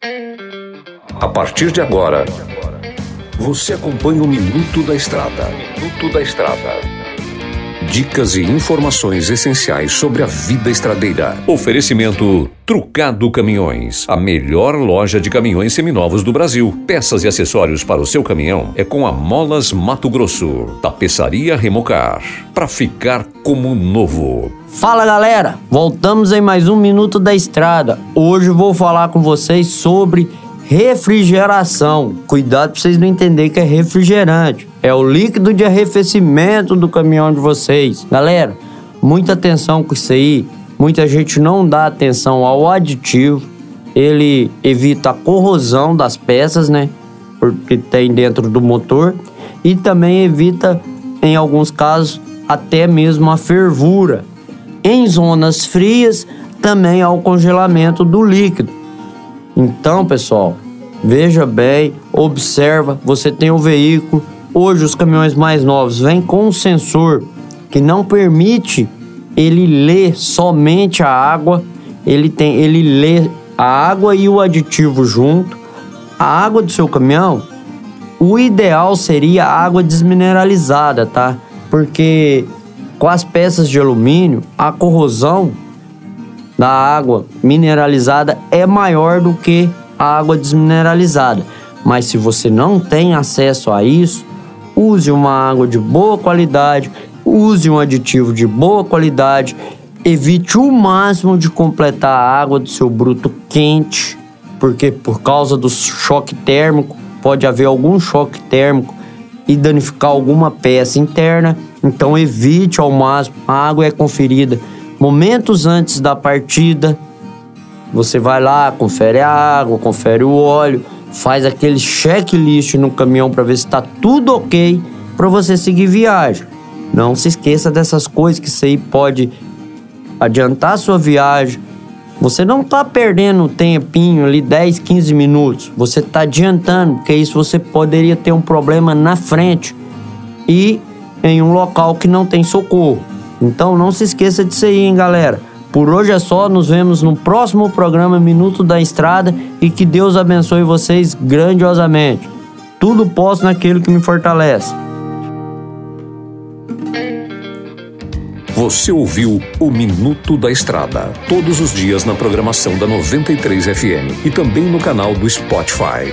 A partir de agora, você acompanha o Minuto da Estrada. Minuto da Estrada. Dicas e informações essenciais sobre a vida estradeira. Oferecimento Trucado Caminhões, a melhor loja de caminhões seminovos do Brasil. Peças e acessórios para o seu caminhão é com a Molas Mato Grosso. Tapeçaria Remocar, para ficar como novo. Fala galera, voltamos em mais um Minuto da Estrada. Hoje vou falar com vocês sobre refrigeração. Cuidado para vocês não entenderem que é refrigerante. É o líquido de arrefecimento do caminhão de vocês. Galera, muita atenção com isso aí. Muita gente não dá atenção ao aditivo. Ele evita a corrosão das peças, né? Porque tem dentro do motor. E também evita, em alguns casos, até mesmo a fervura. Em zonas frias, também há o congelamento do líquido. Então, pessoal, veja bem, observa, você tem um veículo. Hoje os caminhões mais novos vêm com um sensor que não permite ele ler somente a água, ele tem, ele lê a água e o aditivo junto. A água do seu caminhão, o ideal seria água desmineralizada, tá? Porque com as peças de alumínio, a corrosão da água mineralizada é maior do que a água desmineralizada. Mas se você não tem acesso a isso, use uma água de boa qualidade, use um aditivo de boa qualidade, evite o máximo de completar a água do seu bruto quente, porque por causa do choque térmico pode haver algum choque térmico e danificar alguma peça interna. Então evite ao máximo. A água é conferida momentos antes da partida. Você vai lá, confere a água, confere o óleo, faz aquele checklist no caminhão para ver se está tudo ok para você seguir viagem. Não se esqueça dessas coisas que aí pode adiantar a sua viagem. Você não está perdendo um tempinho ali, 10, 15 minutos. Você está adiantando, porque isso você poderia ter um problema na frente e em um local que não tem socorro. Então não se esqueça disso aí, hein, galera. Por hoje é só, nos vemos no próximo programa Minuto da Estrada e que Deus abençoe vocês grandiosamente. Tudo posso naquele que me fortalece. Você ouviu o Minuto da Estrada, todos os dias na programação da 93 FM e também no canal do Spotify.